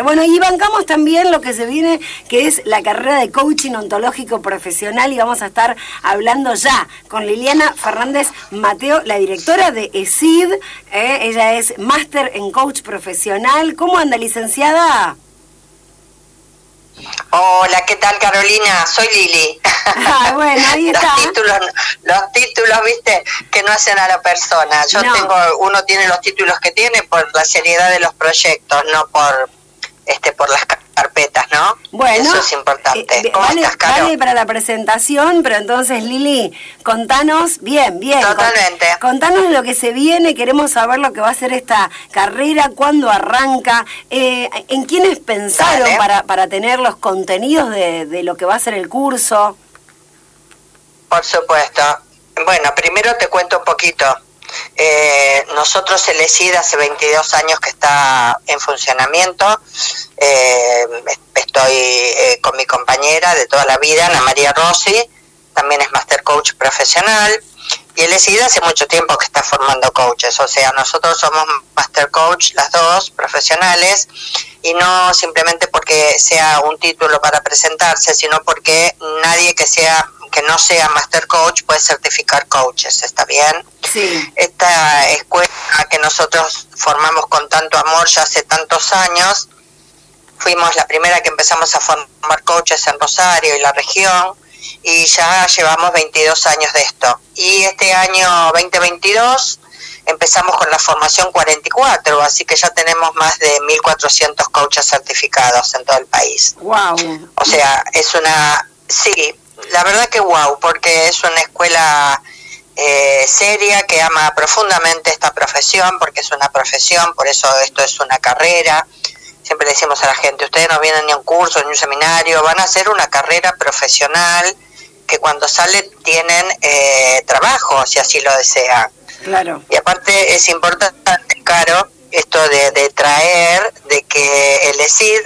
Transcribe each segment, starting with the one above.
Claro, bueno, y bancamos también lo que se viene, que es la carrera de coaching ontológico profesional, y vamos a estar hablando ya con Liliana Fernández Mateo, la directora de ESID. ¿eh? ella es máster en coach profesional. ¿Cómo anda, licenciada? Hola, ¿qué tal Carolina? Soy Lili. Ah, bueno, ahí está. los, títulos, los títulos, viste, que no hacen a la persona. Yo tengo, uno tiene los títulos que tiene por la seriedad de los proyectos, no por este por las carpetas, ¿no? Bueno, eso es importante. Eh, vale, para la presentación, pero entonces Lili, contanos, bien, bien. Totalmente. contanos lo que se viene, queremos saber lo que va a ser esta carrera, cuándo arranca, eh, en quiénes pensaron para, para tener los contenidos de, de lo que va a ser el curso. Por supuesto. Bueno, primero te cuento un poquito. Eh, nosotros el ESID hace 22 años que está en funcionamiento. Eh, estoy eh, con mi compañera de toda la vida, Ana María Rossi, también es Master Coach profesional. Y el ESID hace mucho tiempo que está formando coaches, o sea, nosotros somos Master Coach, las dos, profesionales, y no simplemente porque sea un título para presentarse, sino porque nadie que sea que no sea Master Coach puede certificar coaches, ¿está bien? Sí. Esta escuela que nosotros formamos con tanto amor ya hace tantos años, fuimos la primera que empezamos a formar coaches en Rosario y la región, y ya llevamos 22 años de esto. Y este año 2022 empezamos con la formación 44, así que ya tenemos más de 1.400 coaches certificados en todo el país. Wow. O sea, es una, sí, la verdad que wow, porque es una escuela eh, seria que ama profundamente esta profesión, porque es una profesión, por eso esto es una carrera. Siempre le decimos a la gente, ustedes no vienen ni a un curso, ni a un seminario, van a hacer una carrera profesional que cuando sale tienen eh, trabajo, si así lo desean. Claro. Y aparte es importante, Caro, esto de, de traer, de que el ESID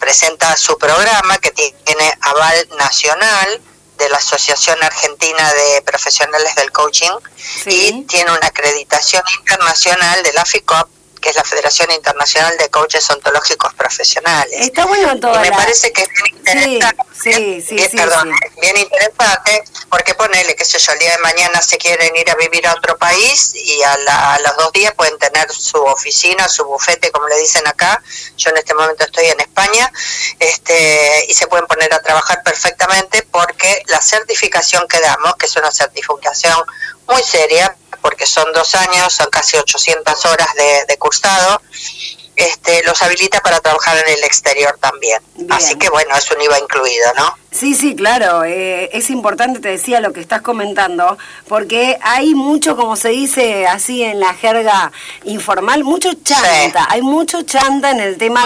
presenta su programa que tiene aval nacional de la Asociación Argentina de Profesionales del Coaching y tiene una acreditación internacional de la FICOP que es la Federación Internacional de Coaches Ontológicos Profesionales. Está bueno todo. Me parece que es bien interesante. Sí, sí, sí, perdón, bien interesante porque ponele, qué sé yo, el día de mañana se quieren ir a vivir a otro país y a, los dos días pueden tener su oficina, su bufete, como le dicen acá. Yo en este momento estoy en España este, y se pueden poner a trabajar perfectamente porque la certificación que damos, que es una certificación muy seria, porque son dos años, son casi 800 horas de, de cursado, este, los habilita para trabajar en el exterior también. Así que bueno, es un IVA incluido, ¿no? Sí, sí, claro. Eh, es importante, te decía, lo que estás comentando, porque hay mucho, como se dice así en la jerga informal, mucho chanta. Hay mucho chanta en el tema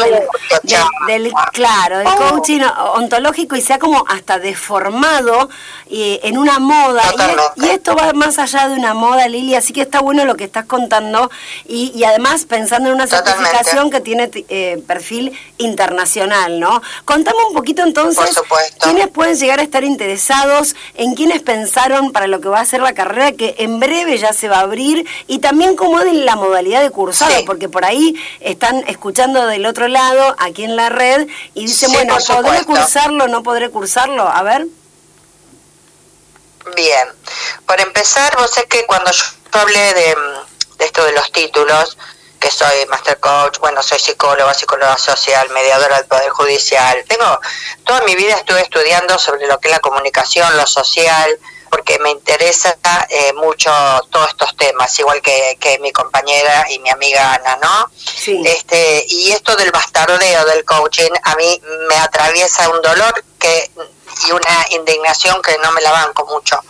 del, claro, del coaching ontológico y se ha como hasta deformado eh, en una moda. Y, esto va más allá de una moda, Lili, así que está bueno lo que estás contando y, y además pensando en una certificación que tiene eh, perfil internacional, ¿no? Contame un poquito entonces. Por supuesto ¿Quiénes pueden llegar a estar interesados? ¿En quiénes pensaron para lo que va a ser la carrera que en breve ya se va a abrir? Y también cómo es la modalidad de cursado, porque por ahí están escuchando del otro lado, aquí en la red, y dicen, bueno, ¿podré cursarlo no podré cursarlo? A ver. Bien, por empezar, vos sé que cuando yo hablé de, de esto de los títulos, que soy master coach, bueno, soy psicóloga, psicóloga social, mediadora del Poder Judicial. Tengo, toda mi vida estuve estudiando sobre lo que es la comunicación, lo social, porque me interesa eh, mucho todos estos temas, igual que, que, mi compañera y mi amiga Ana, ¿no? Sí. Este, y esto del bastardeo del coaching a mí me atraviesa un dolor que y una indignación que no me la banco mucho.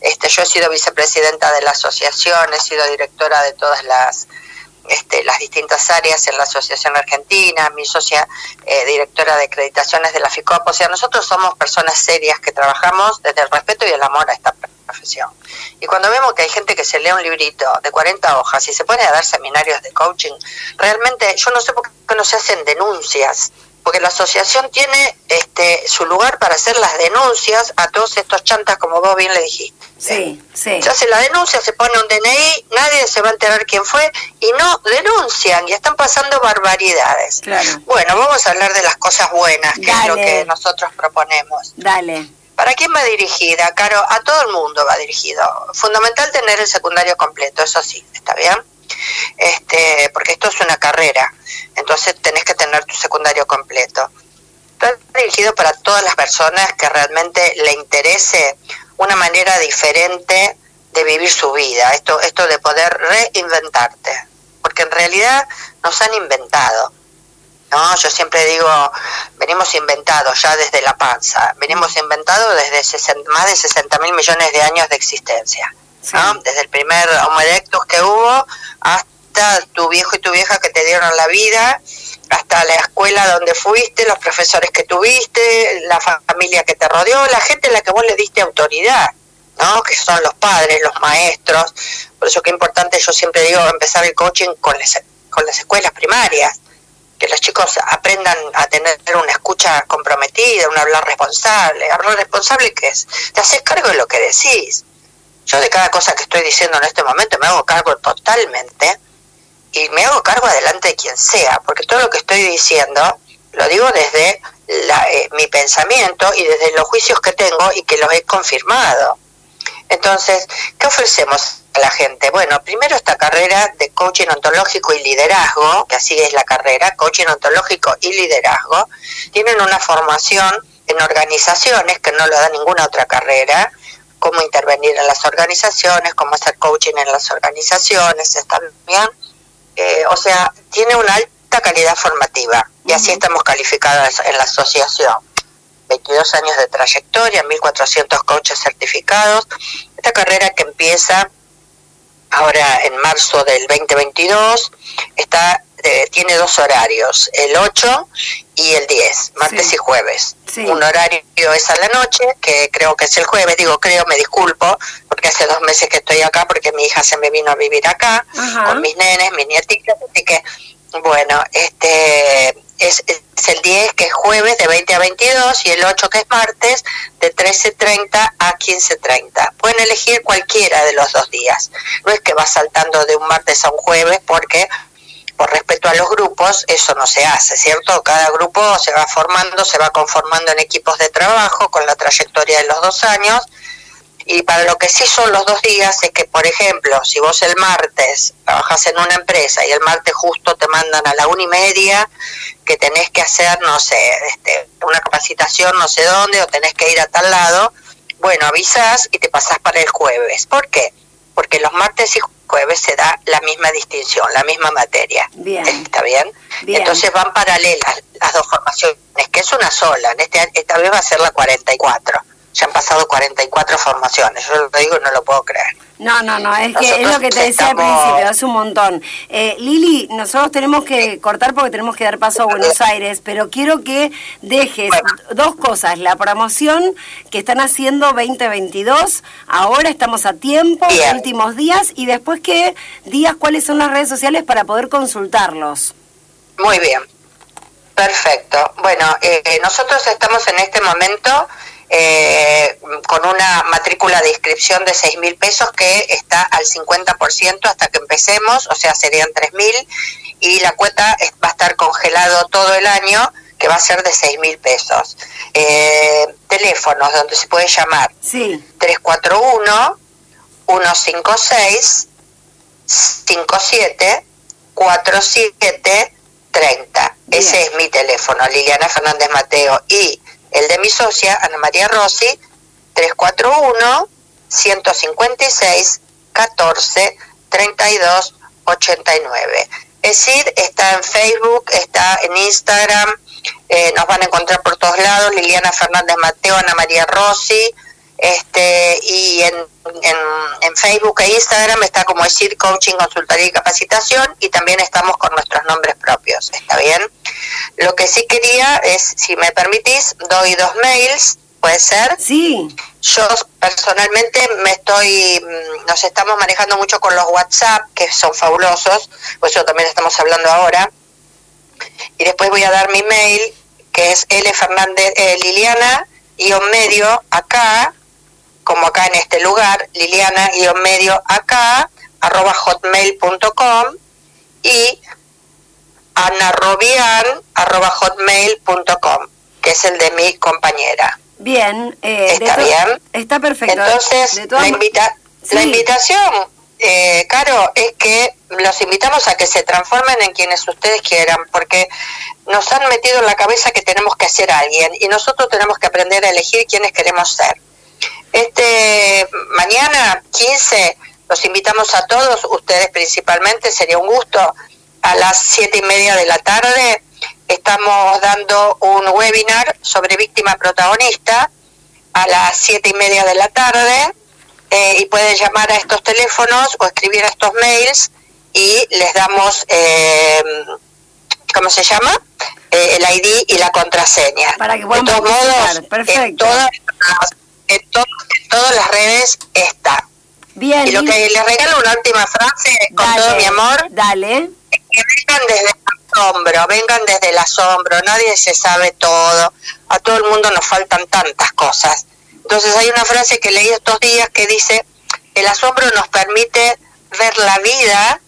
Este, yo he sido vicepresidenta de la asociación, he sido directora de todas las este, las distintas áreas en la Asociación Argentina, mi socia eh, directora de acreditaciones de la FICOP. O sea, nosotros somos personas serias que trabajamos desde el respeto y el amor a esta profesión. Y cuando vemos que hay gente que se lee un librito de 40 hojas y se pone a dar seminarios de coaching, realmente yo no sé por qué no se hacen denuncias porque la asociación tiene este su lugar para hacer las denuncias a todos estos chantas como vos bien le dijiste Sí, sí. Se hace la denuncia, se pone un DNI, nadie se va a enterar quién fue y no denuncian y están pasando barbaridades. Claro. Bueno, vamos a hablar de las cosas buenas, que es lo que nosotros proponemos. Dale. ¿Para quién va dirigida, Caro? A todo el mundo va dirigido. Fundamental tener el secundario completo, eso sí, ¿está bien? Este, porque esto es una carrera, entonces tenés que tener tu secundario completo. Está dirigido para todas las personas que realmente le interese una manera diferente de vivir su vida, esto, esto de poder reinventarte, porque en realidad nos han inventado. No, yo siempre digo, venimos inventados ya desde la panza, venimos inventados desde sesen- más de 60 mil millones de años de existencia, ¿no? Desde el primer Homo erectus que hubo hasta tu viejo y tu vieja que te dieron la vida, hasta la escuela donde fuiste, los profesores que tuviste, la fa- familia que te rodeó, la gente a la que vos le diste autoridad, ¿no? Que son los padres, los maestros. Por eso que importante, yo siempre digo, empezar el coaching con las, con las escuelas primarias que los chicos aprendan a tener una escucha comprometida, un hablar responsable. Hablar responsable, ¿qué es? Te haces cargo de lo que decís. Yo de cada cosa que estoy diciendo en este momento me hago cargo totalmente y me hago cargo adelante de quien sea, porque todo lo que estoy diciendo lo digo desde la, eh, mi pensamiento y desde los juicios que tengo y que los he confirmado. Entonces, ¿qué ofrecemos a la gente? Bueno, primero esta carrera de coaching ontológico y liderazgo, que así es la carrera, coaching ontológico y liderazgo, tienen una formación en organizaciones que no lo da ninguna otra carrera, cómo intervenir en las organizaciones, cómo hacer coaching en las organizaciones, ¿está bien? Eh, o sea, tiene una alta calidad formativa y así estamos calificados en la asociación. 22 años de trayectoria, 1.400 coaches certificados. Esta carrera que empieza ahora en marzo del 2022 está eh, tiene dos horarios, el 8 y el 10, martes Sí. y jueves. Sí. Un horario es a la noche, que creo que es el jueves, digo creo, me disculpo, hace dos meses que estoy acá, porque mi hija se me vino a vivir acá, Ajá. con mis nenes, mis nietitas, así que, bueno, este es, es el 10 que es jueves de 20 a 22 y el 8 que es martes de 13.30 a 15.30. Pueden elegir cualquiera de los dos días. No es que va saltando de un martes a un jueves porque por respeto a los grupos, eso no se hace, ¿cierto? Cada grupo se va formando, se va conformando en equipos de trabajo con la trayectoria de los dos años. Y para lo que sí son los dos días es que, por ejemplo, si vos el martes trabajas en una empresa y el martes justo te mandan a la una y media que tenés que hacer, no sé, este, una capacitación no sé dónde o tenés que ir a tal lado, bueno, avisás y te pasás para el jueves. ¿Por qué? Porque los martes y jueves se da la misma distinción, la misma materia. Bien. ¿Está bien? Bien. Entonces van paralelas las dos formaciones, que es una sola. En este, esta vez va a ser la 44. Ya han pasado 44 formaciones. Yo lo digo no lo puedo creer. No, no, no, es que es lo que te decía al principio, es un montón. Eh, Lili, nosotros tenemos que cortar porque tenemos que dar paso a Buenos Aires, pero quiero que dejes Bueno. dos cosas, la promoción que están haciendo 2022, ahora estamos a tiempo, Bien. últimos días, y después que digas cuáles son las redes sociales para poder consultarlos. Muy bien. Perfecto. Bueno, eh, nosotros estamos en este momento eh, con una matrícula de inscripción de 6 mil pesos que está al 50% hasta que empecemos, o sea, serían 3 mil, y la cuota va a estar congelado todo el año, que va a ser de 6 mil pesos. Eh, teléfonos donde se puede llamar Sí, 341 156 57 47 30. Bien. Ese es mi teléfono, Liliana Fernández Mateo. Y el de mi socia, Ana María Rossi, 341 156 14 32 89. Es decir, está en Facebook, está en Instagram, eh, nos van a encontrar por todos lados, Liliana Fernández Mateo, Ana María Rossi, este y en, en, en Facebook e Instagram está como decir coaching, consultoría y capacitación y también estamos con nuestros nombres propios, ¿está bien? Lo que sí quería es, si me permitís, doy dos mails, puede ser. sí, Yo personalmente me estoy, mm, nos estamos manejando mucho con los WhatsApp, que son fabulosos, por eso también estamos hablando ahora. Y después voy a dar mi mail, que es L Fernández, eh, Liliana, guion medio, acá, como acá en este lugar, liliana-medio acá, arroba hotmail.com y anarobian arroba hotmail.com, que es el de mi compañera. Bien, eh, está bien. Está perfecto. Entonces, la, invita la invitación, eh, Caro, es que los invitamos a que se transformen en quienes ustedes quieran, porque nos han metido en la cabeza que tenemos que ser alguien y nosotros tenemos que aprender a elegir quiénes queremos ser. Este mañana 15 los invitamos a todos, ustedes principalmente, sería un gusto, a las siete y media de la tarde estamos dando un webinar sobre víctima protagonista a las siete y media de la tarde eh, y pueden llamar a estos teléfonos o escribir a estos mails y les damos, eh, ¿cómo se llama? Eh, el ID y la contraseña. Para que de todos modos, En todas, en, todas las redes está. Bien. Y lo que les regalo una última frase con todo mi amor. Dale. Es que vengan desde el asombro, vengan desde el asombro, nadie se sabe todo, a todo el mundo nos faltan tantas cosas. Entonces hay una frase que leí estos días que dice, el asombro nos permite ver la vida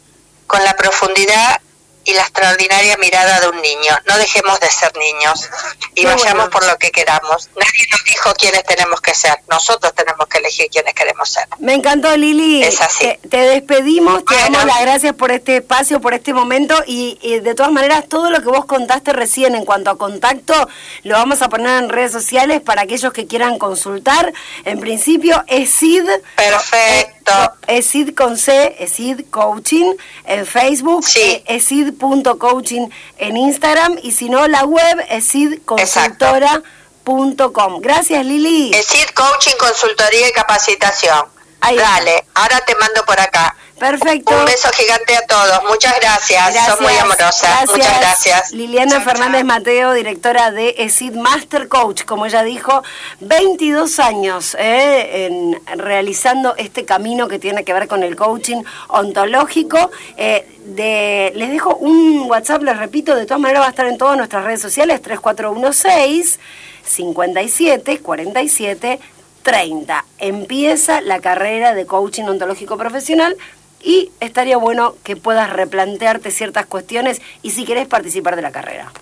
con la profundidad y la extraordinaria mirada de un niño. No dejemos de ser niños y vayamos por lo que queramos. Nadie nos dijo quiénes tenemos que ser. Nosotros tenemos que elegir quiénes queremos ser. Me encantó, Lili. Es así. Te, despedimos, te damos las gracias por este espacio, por este momento y, de todas maneras todo lo que vos contaste recién en cuanto a contacto lo vamos a poner en redes sociales para aquellos que quieran consultar. En principio, ESID. Perfecto. ESID con C, ESID Coaching en Facebook, sí. ESID coaching en Instagram y si no la web es sidconsultora.com. Gracias Lili. Es Coaching, Consultoría y Capacitación. Dale, ahora te mando por acá. Perfecto. Un beso gigante a todos. Muchas gracias. Son muy amorosas. Muchas gracias. Liliana Fernández Mateo, directora de ESID Master Coach, como ella dijo, 22 años eh, en, realizando este camino que tiene que ver con el coaching ontológico. Eh, de, les dejo un WhatsApp, les repito, de todas maneras va a estar en todas nuestras redes sociales, 3416 57 47 30. Empieza la carrera de coaching ontológico profesional y estaría bueno que puedas replantearte ciertas cuestiones y si querés participar de la carrera.